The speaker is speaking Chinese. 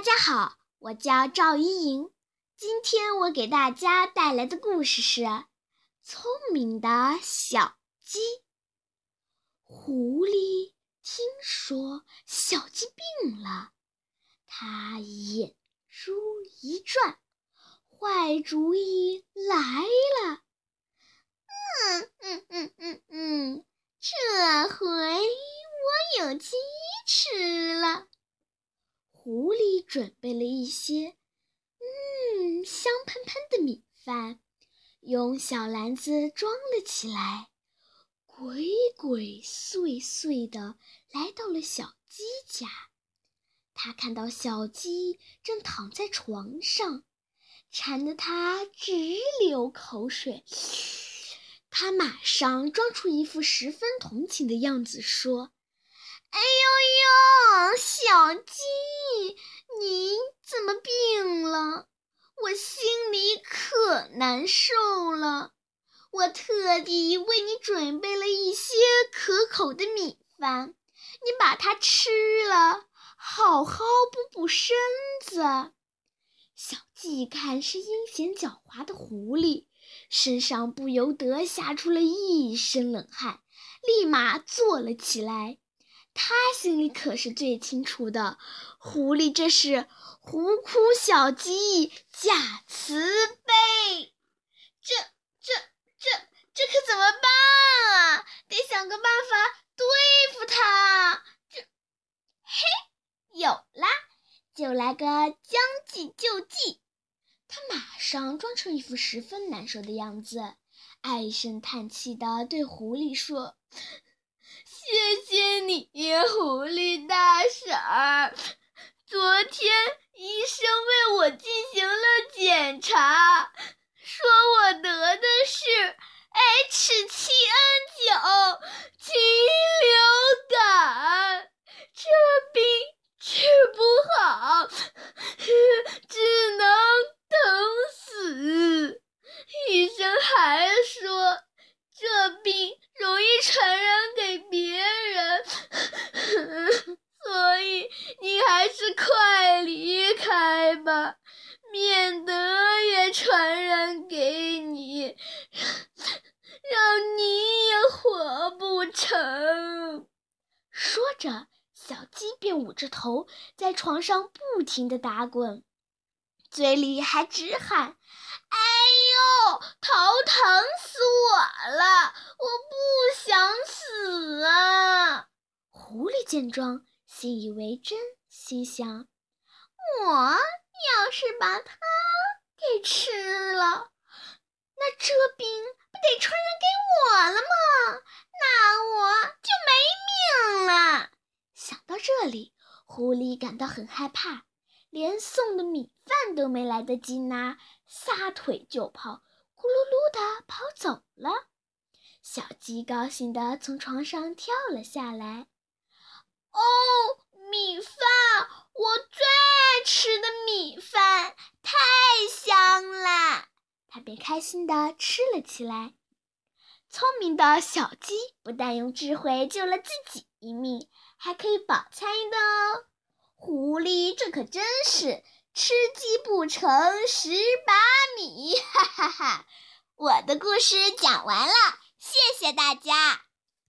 大家好，我叫赵依莹。今天我给大家带来的故事是《聪明的小鸡》。狐狸听说小鸡病了，它眼珠一转，坏主意来了。嗯嗯嗯嗯嗯，这回我有鸡吃了。狐狸准备了一些，嗯，香喷喷的米饭，用小篮子装了起来，鬼鬼祟祟地来到了小鸡家。他看到小鸡正躺在床上，馋得他直流口水。他马上装出一副十分同情的样子，说。哎呦呦，小鸡，你怎么病了？我心里可难受了。我特地为你准备了一些可口的米饭，你把它吃了，好好补补身子。小鸡一看是阴险狡猾的狐狸，身上不由得吓出了一身冷汗，立马坐了起来。他心里可是最清楚的，狐狸这是狐哭小鸡假慈悲，这、这、这、这可怎么办啊？得想个办法对付他。这，嘿，有啦，就来个将计就计。他马上装成一副十分难受的样子，唉声叹气地对狐狸说。谢谢你，狐狸大婶儿。昨天医生为我进行了检查，说我得的是 H7N9 禽流感，这病治不好，只能等死。医生还说，这病容易传染。快离开吧，免得也传染给你，让你也活不成。说着，小鸡便捂着头在床上不停地打滚，嘴里还直喊：“哎呦，头疼死我了！我不想死啊！”狐狸见状，信以为真。心想：我要是把它给吃了，那这病不得传染给我了吗？那我就没命了。想到这里，狐狸感到很害怕，连送的米饭都没来得及拿，撒腿就跑，咕噜噜的跑走了。小鸡高兴地从床上跳了下来。哦，米饭，我最爱吃的米饭，太！便开心地吃了起来。聪明的小鸡不但用智慧救了自己一命，还可以饱餐一顿哦。狐狸这可真是吃鸡不成蚀把米，哈哈哈！我的故事讲完了，谢谢大家。